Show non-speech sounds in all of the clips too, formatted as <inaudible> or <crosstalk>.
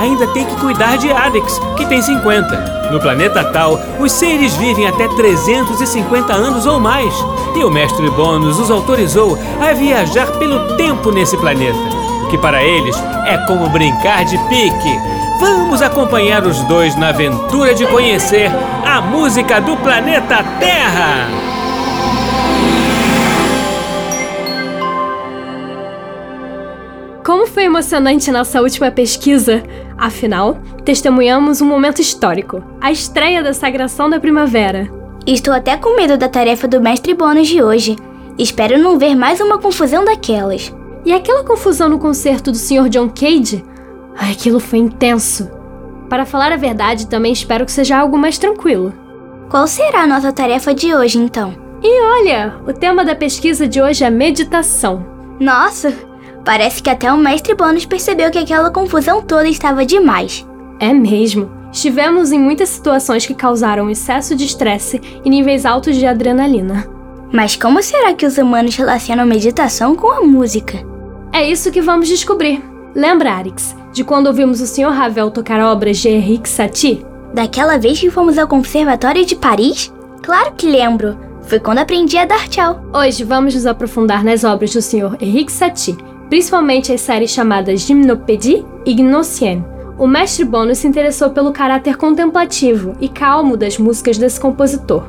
ainda tem que cuidar de Alex, que tem 50. No planeta Tal, os seres vivem até 350 anos ou mais. E o mestre Bônus os autorizou a viajar pelo tempo nesse planeta, o que para eles é como brincar de pique. Vamos acompanhar os dois na aventura de conhecer a música do planeta Terra! Como foi emocionante nossa última pesquisa! Afinal, testemunhamos um momento histórico a estreia da Sagração da Primavera. Estou até com medo da tarefa do mestre Bônus de hoje. Espero não ver mais uma confusão daquelas. E aquela confusão no concerto do Sr. John Cage? Ai, aquilo foi intenso. Para falar a verdade, também espero que seja algo mais tranquilo. Qual será a nossa tarefa de hoje, então? E olha, o tema da pesquisa de hoje é meditação. Nossa, parece que até o mestre Bônus percebeu que aquela confusão toda estava demais. É mesmo. Estivemos em muitas situações que causaram excesso de estresse e níveis altos de adrenalina. Mas como será que os humanos relacionam meditação com a música? É isso que vamos descobrir. Lembra, Arix, de quando ouvimos o Sr. Ravel tocar obras de Henrique Satie? Daquela vez que fomos ao Conservatório de Paris? Claro que lembro. Foi quando aprendi a dar tchau. Hoje vamos nos aprofundar nas obras do Sr. Henrique Satie, principalmente as séries chamadas Gymnopédie e Gnossienne. O mestre Bono se interessou pelo caráter contemplativo e calmo das músicas desse compositor.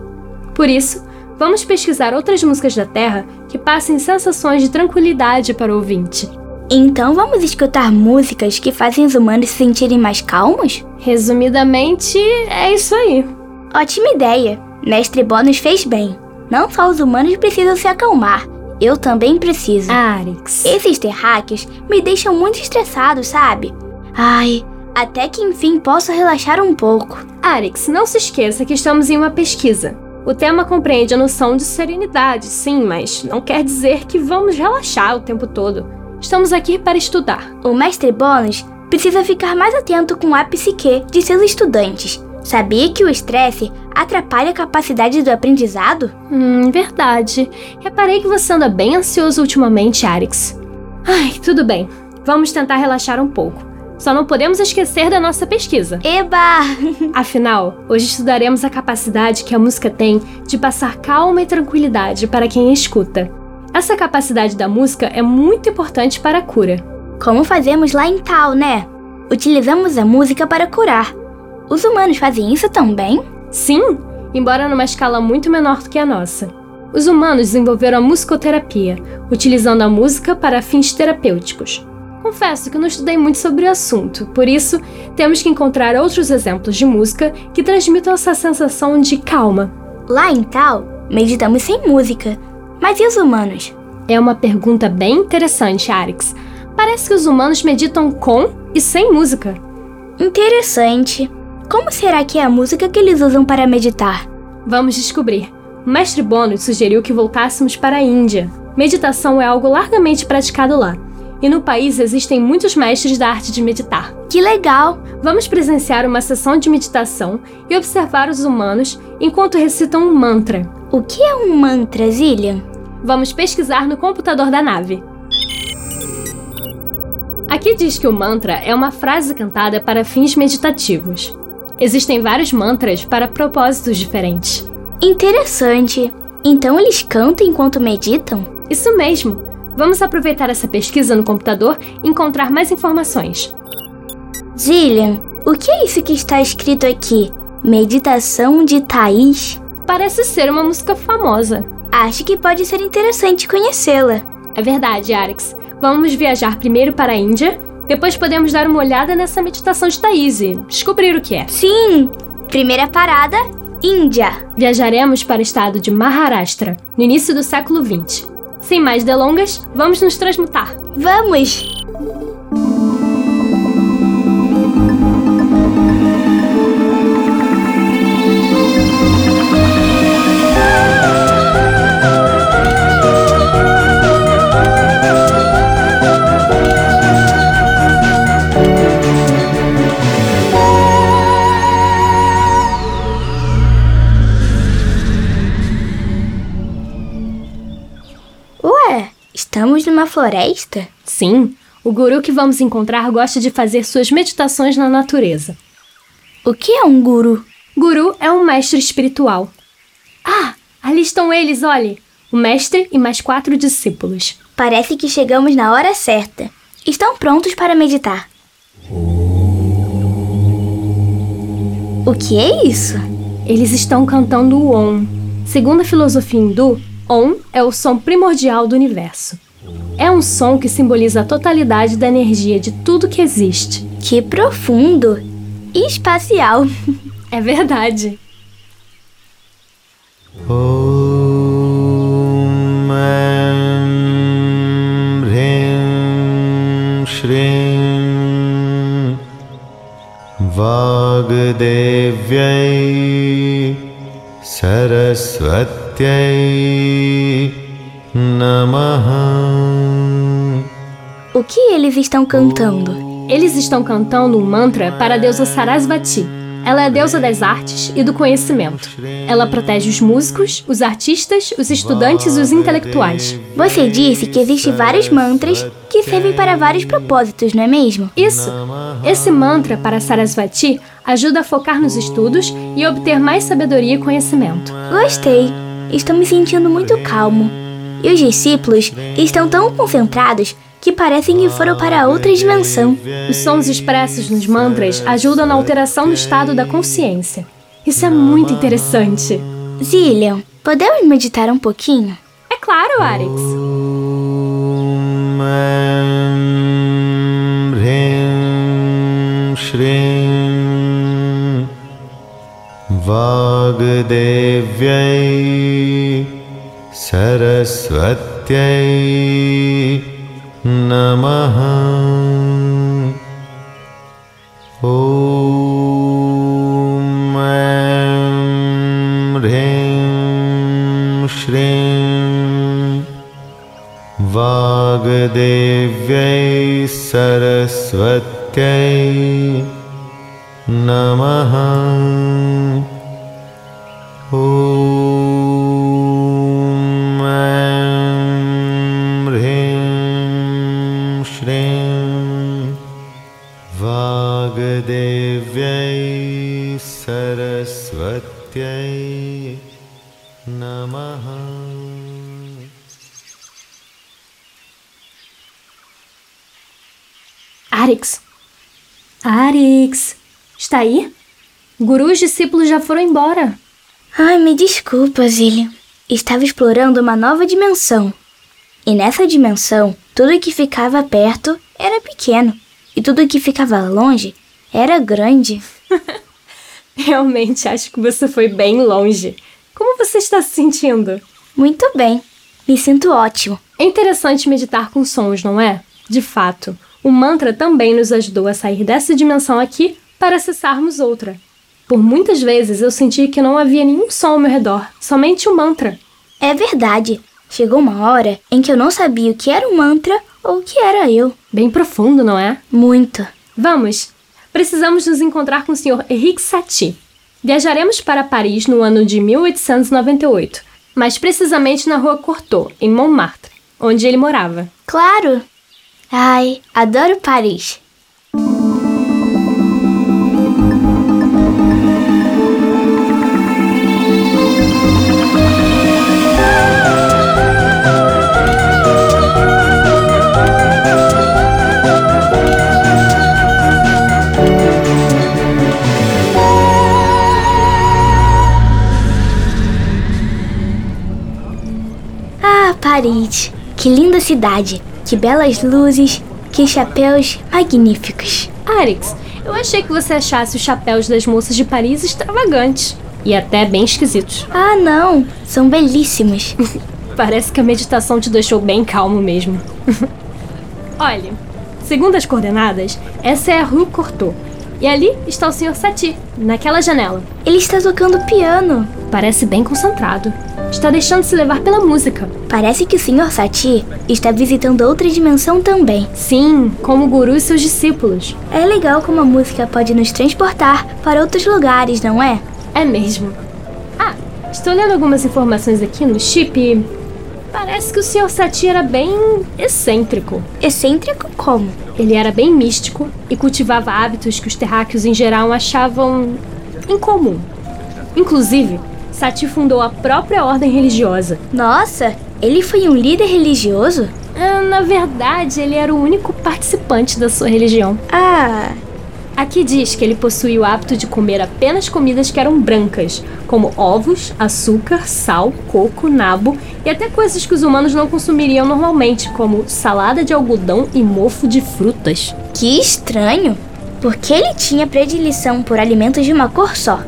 Por isso, vamos pesquisar outras músicas da Terra que passem sensações de tranquilidade para o ouvinte. Então vamos escutar músicas que fazem os humanos se sentirem mais calmos? Resumidamente, é isso aí. Ótima ideia! Mestre Bônus fez bem. Não só os humanos precisam se acalmar, eu também preciso. Arix. Esses terráqueos me deixam muito estressado, sabe? Ai, até que enfim posso relaxar um pouco. Arix, não se esqueça que estamos em uma pesquisa. O tema compreende a noção de serenidade, sim, mas não quer dizer que vamos relaxar o tempo todo. Estamos aqui para estudar. O mestre Bônus precisa ficar mais atento com a psique de seus estudantes. Sabia que o estresse atrapalha a capacidade do aprendizado? Hum, verdade. Reparei que você anda bem ansioso ultimamente, Arix. Ai, tudo bem. Vamos tentar relaxar um pouco. Só não podemos esquecer da nossa pesquisa. Eba! <laughs> Afinal, hoje estudaremos a capacidade que a música tem de passar calma e tranquilidade para quem escuta. Essa capacidade da música é muito importante para a cura. Como fazemos lá em Tal, né? Utilizamos a música para curar. Os humanos fazem isso também? Sim, embora numa escala muito menor do que a nossa. Os humanos desenvolveram a musicoterapia, utilizando a música para fins terapêuticos. Confesso que não estudei muito sobre o assunto, por isso temos que encontrar outros exemplos de música que transmitam essa sensação de calma. Lá em Tal, meditamos sem música. Mas e os humanos? É uma pergunta bem interessante, Arix. Parece que os humanos meditam com e sem música. Interessante. Como será que é a música que eles usam para meditar? Vamos descobrir. O mestre Bônus sugeriu que voltássemos para a Índia. Meditação é algo largamente praticado lá. E no país existem muitos mestres da arte de meditar. Que legal! Vamos presenciar uma sessão de meditação e observar os humanos enquanto recitam um mantra. O que é um mantra, Zillian? Vamos pesquisar no computador da nave. Aqui diz que o mantra é uma frase cantada para fins meditativos. Existem vários mantras para propósitos diferentes. Interessante. Então eles cantam enquanto meditam? Isso mesmo. Vamos aproveitar essa pesquisa no computador e encontrar mais informações. Zillian, o que é isso que está escrito aqui? Meditação de Thaís? Parece ser uma música famosa. Acho que pode ser interessante conhecê-la. É verdade, Arix. Vamos viajar primeiro para a Índia, depois podemos dar uma olhada nessa meditação de Thaís e descobrir o que é. Sim! Primeira parada, Índia. Viajaremos para o estado de Maharashtra, no início do século XX. Sem mais delongas, vamos nos transmutar. Vamos! Floresta? Sim, o guru que vamos encontrar gosta de fazer suas meditações na natureza. O que é um guru? Guru é um mestre espiritual. Ah, ali estão eles, olhe! O mestre e mais quatro discípulos. Parece que chegamos na hora certa. Estão prontos para meditar. O que é isso? Eles estão cantando o Om. Segundo a filosofia hindu, Om é o som primordial do universo. É um som que simboliza a totalidade da energia de tudo que existe. Que profundo! E espacial! É verdade! Om Vagdevyai नमः O que eles estão cantando? Eles estão cantando um mantra para a deusa Sarasvati. Ela é a deusa das artes e do conhecimento. Ela protege os músicos, os artistas, os estudantes e os intelectuais. Você disse que existem vários mantras que servem para vários propósitos, não é mesmo? Isso! Esse mantra para Sarasvati ajuda a focar nos estudos e obter mais sabedoria e conhecimento. Gostei. Estou me sentindo muito calmo e os discípulos estão tão concentrados que parecem que foram para outra dimensão. Os sons expressos nos mantras ajudam na alteração do estado da consciência. Isso é muito interessante. Zillion, podemos meditar um pouquinho? É claro, Arix. Vagdevyai सरस्वत्यै नमः। ॐ ह्रीं श्रीं वाग्देव्यै सरस्वत्यै नमः O guru e os discípulos já foram embora. Ai, me desculpa, Zillion. Estava explorando uma nova dimensão. E nessa dimensão, tudo que ficava perto era pequeno. E tudo que ficava longe era grande. <laughs> Realmente acho que você foi bem longe. Como você está se sentindo? Muito bem. Me sinto ótimo. É interessante meditar com sons, não é? De fato, o mantra também nos ajudou a sair dessa dimensão aqui para acessarmos outra. Por muitas vezes eu senti que não havia nenhum som ao meu redor, somente o mantra. É verdade. Chegou uma hora em que eu não sabia o que era um mantra ou o que era eu. Bem profundo, não é? Muito. Vamos! Precisamos nos encontrar com o Sr. Henrique Satie. Viajaremos para Paris no ano de 1898, mais precisamente na rua Cortot, em Montmartre, onde ele morava. Claro. Ai, adoro Paris. Paris. Que linda cidade. Que belas luzes. Que chapéus magníficos. Arix, eu achei que você achasse os chapéus das moças de Paris extravagantes e até bem esquisitos. Ah, não. São belíssimos. <laughs> Parece que a meditação te deixou bem calmo mesmo. <laughs> Olha, segundo as coordenadas, essa é a Rue Cortot. E ali está o Sr. Satie, naquela janela. Ele está tocando piano. Parece bem concentrado. Está deixando-se levar pela música. Parece que o Sr. Satie está visitando outra dimensão também. Sim, como o guru e seus discípulos. É legal como a música pode nos transportar para outros lugares, não é? É mesmo. Ah, estou lendo algumas informações aqui no chip. Parece que o Sr. Sati era bem excêntrico. Excêntrico como? Ele era bem místico e cultivava hábitos que os terráqueos em geral achavam incomum. Inclusive, Sati fundou a própria ordem religiosa. Nossa, ele foi um líder religioso? Ah, Na verdade, ele era o único participante da sua religião. Ah, Aqui diz que ele possuía o hábito de comer apenas comidas que eram brancas, como ovos, açúcar, sal, coco, nabo e até coisas que os humanos não consumiriam normalmente, como salada de algodão e mofo de frutas. que estranho. Porque ele tinha predileção por alimentos de uma cor só.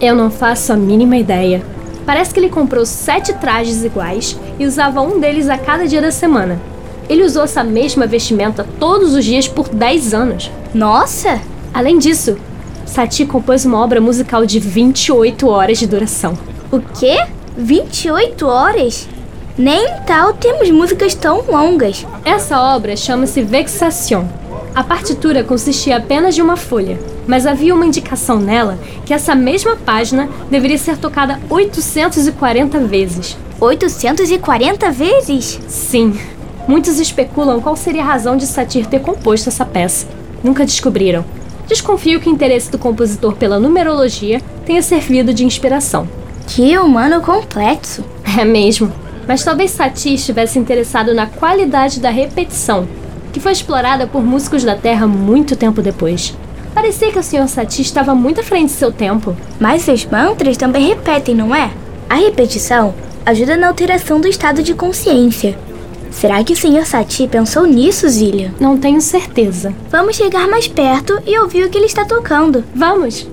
Eu não faço a mínima ideia. Parece que ele comprou sete trajes iguais e usava um deles a cada dia da semana. Ele usou essa mesma vestimenta todos os dias por 10 anos. Nossa, Além disso, Satie compôs uma obra musical de 28 horas de duração. o quê? 28 horas? Nem em tal temos músicas tão longas. Essa obra chama-se Vexation. A partitura consistia apenas de uma folha, mas havia uma indicação nela que essa mesma página deveria ser tocada 840 vezes. 840 vezes? Sim, muitos especulam qual seria a razão de Satir ter composto essa peça. Nunca descobriram. Desconfio que o interesse do compositor pela numerologia tenha servido de inspiração. Que humano complexo. É mesmo. Mas talvez Satie estivesse interessado na qualidade da repetição, que foi explorada por músicos da Terra muito tempo depois. Parecia que o Sr. Satie estava muito à frente de seu tempo. Mas seus mantras também repetem, não é? A repetição ajuda na alteração do estado de consciência. Será que o Sr. Satie pensou nisso, Zilia? Não tenho certeza. Vamos chegar mais perto e ouvir o que ele está tocando. Vamos!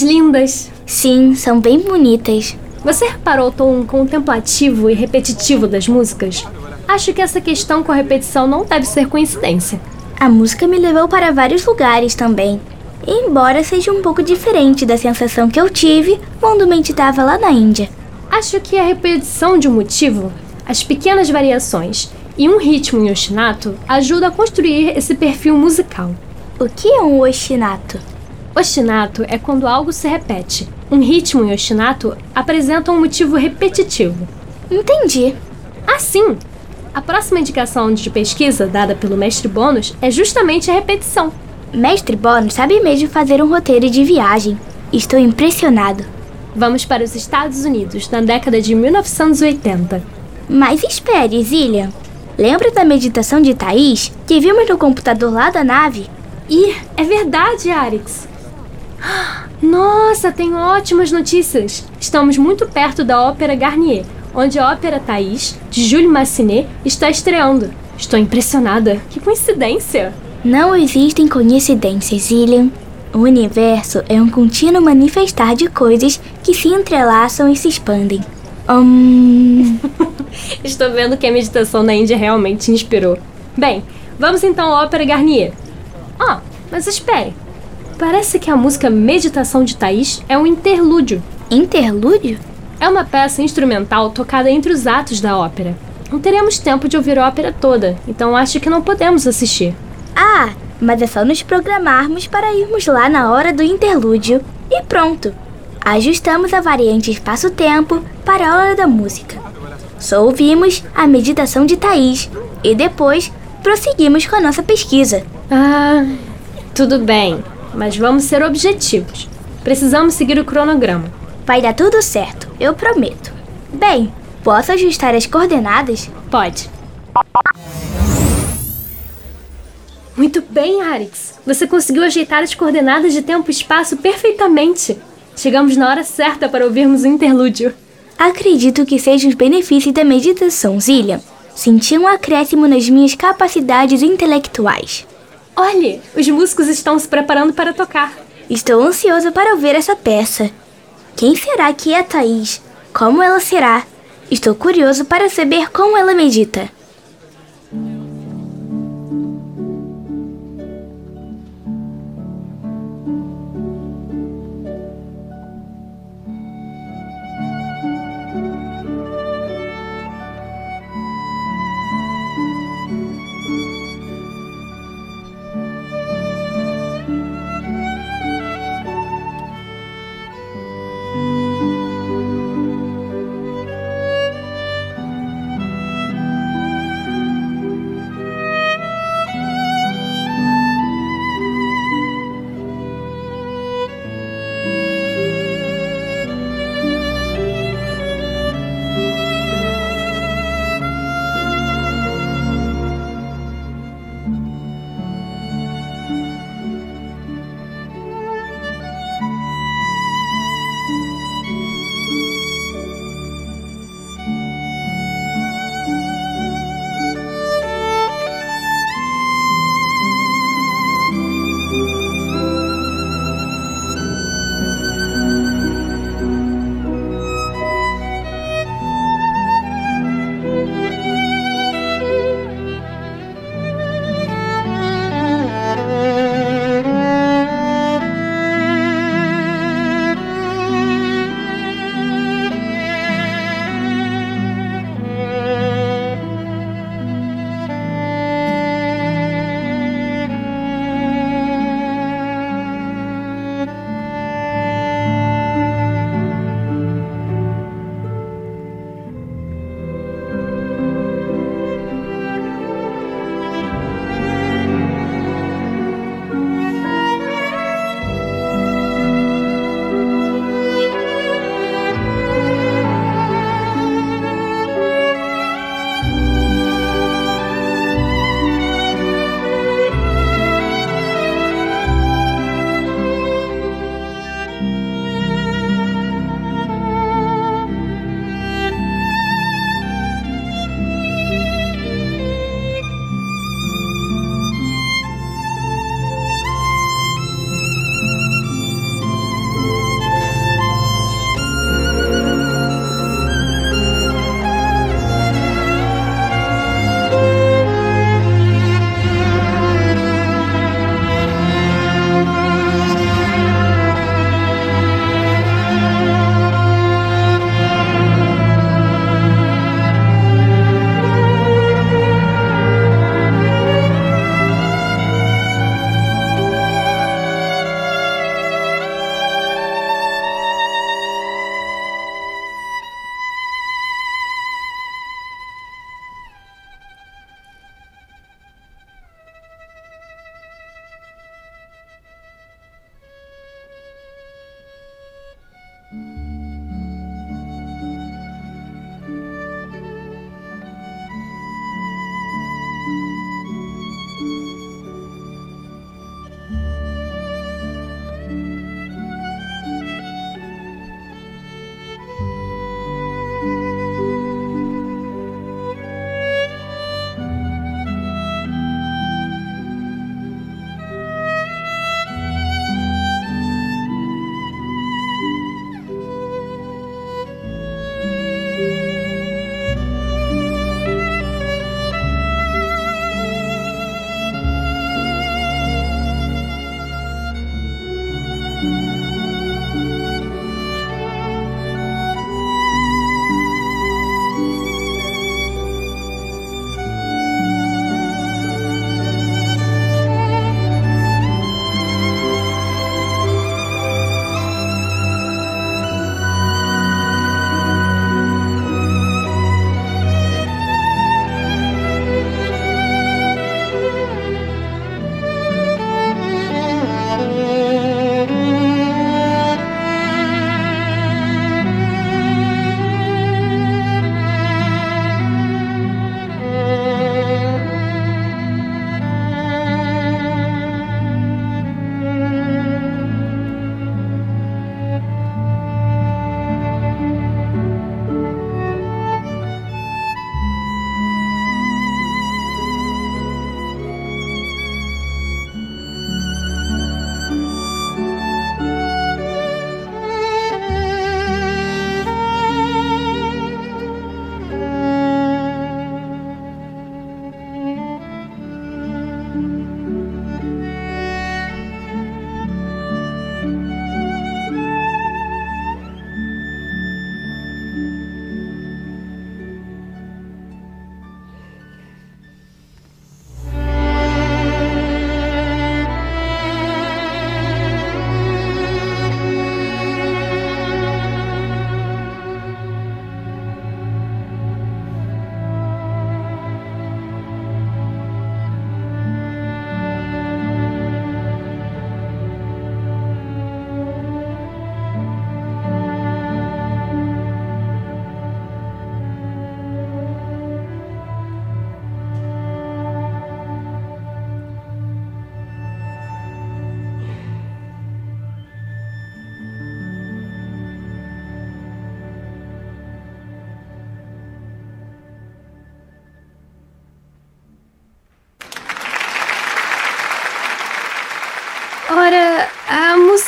Lindas! Sim, são bem bonitas. Você reparou o tom contemplativo e repetitivo das músicas? Acho que essa questão com a repetição não deve ser coincidência. A música me levou para vários lugares também. Embora seja um pouco diferente da sensação que eu tive quando meditava lá na Índia. Acho que a repetição de um motivo, as pequenas variações e um ritmo em ostinato ajuda a construir esse perfil musical. O que é um ostinato? Ostinato é quando algo se repete. Um ritmo em ostinato apresenta um motivo repetitivo. Entendi. Assim, a próxima indicação de pesquisa dada pelo mestre Bônus é justamente a repetição. Mestre Bônus sabe mesmo fazer um roteiro de viagem. Estou impressionado. Vamos para os Estados Unidos na década de 1980. Mas espere, Zillian. Lembra da meditação de Thaís que vimos no computador lá da nave? Ih, é verdade, Arix. Nossa, tenho ótimas notícias. Estamos muito perto da Ópera Garnier, onde a Ópera Thaís, de Jules Massenet, está estreando. Estou impressionada. Que coincidência! Não existem coincidências, Zillian. O universo é um contínuo manifestar de coisas que se entrelaçam e se expandem. Hum... <laughs> Estou vendo que a meditação na Índia realmente te inspirou. Bem, vamos então à Ópera Garnier. Ah, mas espere. Parece que a música Meditação de Thaís é um interlúdio. Interlúdio? É uma peça instrumental tocada entre os atos da ópera. Não teremos tempo de ouvir a ópera toda, então acho que não podemos assistir. Ah, mas é só nos programarmos para irmos lá na hora do interlúdio e pronto. Ajustamos a variante espaço-tempo para a hora da música. Só ouvimos a meditação de Thaís e depois prosseguimos com a nossa pesquisa. Ah, tudo bem, mas vamos ser objetivos. Precisamos seguir o cronograma. Vai dar tudo certo, eu prometo. Bem, posso ajustar as coordenadas? Pode. Muito bem, Arix. Você conseguiu ajeitar as coordenadas de tempo e espaço perfeitamente. Chegamos na hora certa para ouvirmos o interlúdio. Acredito que sejam os benefícios da meditação, Zillian. Senti um acréscimo nas minhas capacidades intelectuais. Olhe, os músicos estão se preparando para tocar. Estou ansioso para ouvir essa peça. Quem será que é a Thaís? Como ela será? Estou curioso para saber como ela medita.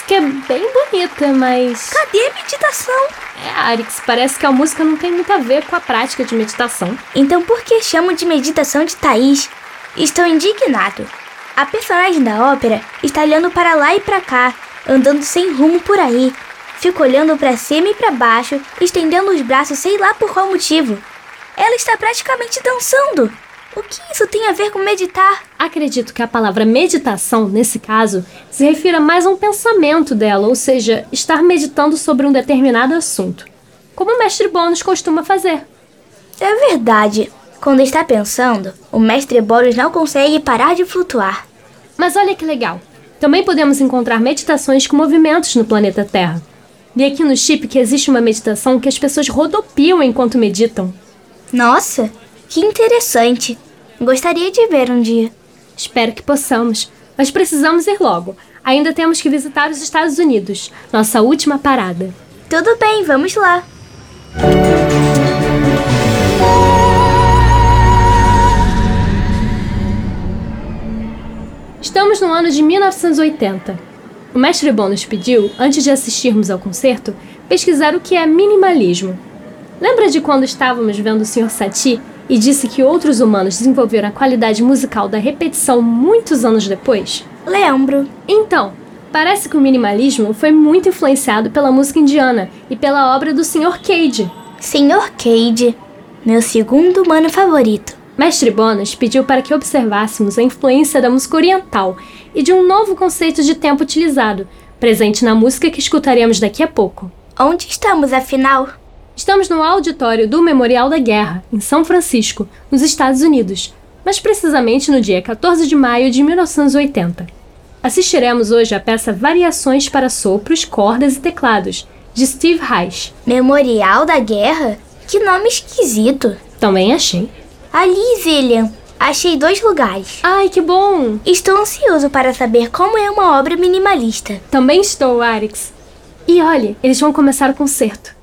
Música é bem bonita, mas. Cadê a meditação? É, Arix, parece que a música não tem muito a ver com a prática de meditação. Então por que chamam de meditação de Thaís? Estou indignado. A personagem da ópera está olhando para lá e para cá, andando sem rumo por aí. Fica olhando para cima e para baixo, estendendo os braços sei lá por qual motivo. Ela está praticamente dançando. O que isso tem a ver com meditar? Acredito que a palavra meditação, nesse caso, se refira mais a um pensamento dela, ou seja, estar meditando sobre um determinado assunto, como o mestre Bônus costuma fazer. É verdade. Quando está pensando, o mestre Boros não consegue parar de flutuar. Mas olha que legal! Também podemos encontrar meditações com movimentos no planeta Terra. Vi aqui no chip que existe uma meditação que as pessoas rodopiam enquanto meditam. Nossa, que interessante. Gostaria de ver um dia. Espero que possamos, mas precisamos ir logo. Ainda temos que visitar os Estados Unidos, nossa última parada. Tudo bem, vamos lá. Estamos no ano de 1980. O mestre Bon nos pediu, antes de assistirmos ao concerto, pesquisar o que é minimalismo. Lembra de quando estávamos vendo o Sr. Satie e disse que outros humanos desenvolveram a qualidade musical da repetição muitos anos depois? Lembro. Então, parece que o minimalismo foi muito influenciado pela música indiana e pela obra do Sr. Cage. Senhor Cade, meu segundo humano favorito. Mestre Bonas pediu para que observássemos a influência da música oriental e de um novo conceito de tempo utilizado, presente na música que escutaremos daqui a pouco. Onde estamos, afinal? Estamos no auditório do Memorial da Guerra, em São Francisco, nos Estados Unidos, mais precisamente no dia 14 de maio de 1980. Assistiremos hoje à peça Variações para Sopros, Cordas e Teclados, de Steve Reich. Memorial da Guerra? Que nome esquisito. Também achei. Ali, Zillian, achei dois lugares. Ai, que bom! Estou ansioso para saber como é uma obra minimalista. Também estou, Arix. E olhe, eles vão começar o concerto.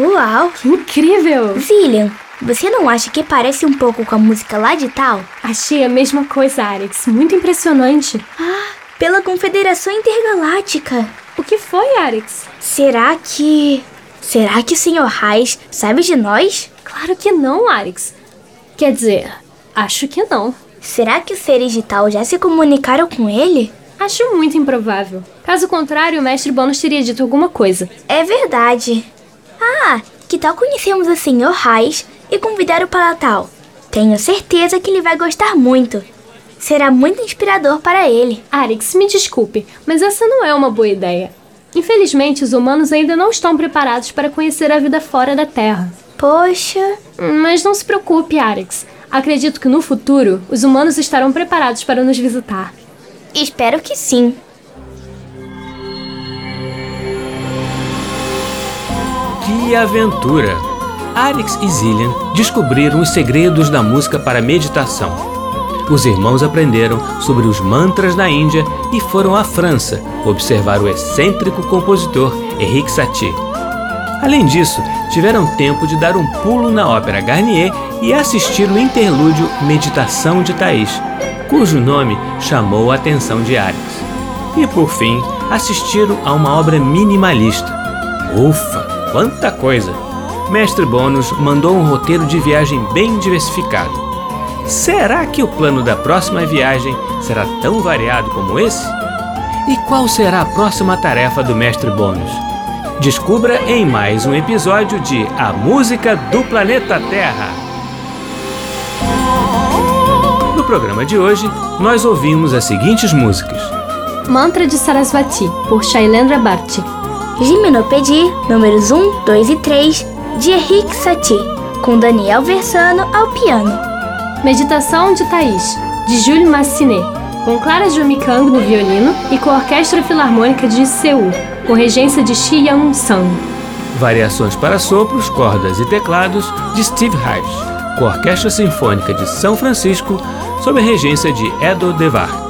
Uau! Que incrível! Zillian, você não acha que parece um pouco com a música lá de tal? Achei a mesma coisa, Alex. Muito impressionante. Ah, pela Confederação Intergaláctica. O que foi, Alex? Será que. Será que o Sr. Reis sabe de nós? Claro que não, Alex. Quer dizer, acho que não. Será que os seres de tal já se comunicaram com ele? Acho muito improvável. Caso contrário, o mestre Bônus teria dito alguma coisa. É verdade. Ah, que tal conhecermos o Sr. Reis e convidar-o para tal? Tenho certeza que ele vai gostar muito. Será muito inspirador para ele. Alex, me desculpe, mas essa não é uma boa ideia. Infelizmente, os humanos ainda não estão preparados para conhecer a vida fora da Terra. Poxa. Mas não se preocupe, Alex. Acredito que no futuro os humanos estarão preparados para nos visitar. Espero que sim. Que aventura! Alex e Zillian descobriram os segredos da música para meditação. Os irmãos aprenderam sobre os mantras da Índia e foram à França observar o excêntrico compositor Henrique Satie. Além disso, tiveram tempo de dar um pulo na ópera Garnier e assistir o interlúdio Meditação de Thaís, cujo nome chamou a atenção de Alex. E por fim, assistiram a uma obra minimalista. Ufa, quanta coisa! Mestre Bônus mandou um roteiro de viagem bem diversificado. Será que o plano da próxima viagem será tão variado como esse? E qual será a próxima tarefa do Mestre Bônus? Descubra em mais um episódio de A Música do Planeta Terra. No programa de hoje, nós ouvimos as seguintes músicas: Mantra de Sarasvati, por Shailendra Bharti. Gimnopedi, números 1, 2 e 3, de Henrique Satie, com Daniel Versano ao piano. Meditação de Thaís, de Jules Massenet, com Clara Jumikang no violino e com a Orquestra Filarmônica de Seul, com regência de Shi Young Sang. Variações para sopros, cordas e teclados de Steve Reich, com a Orquestra Sinfônica de São Francisco, sob a regência de Edo Devar.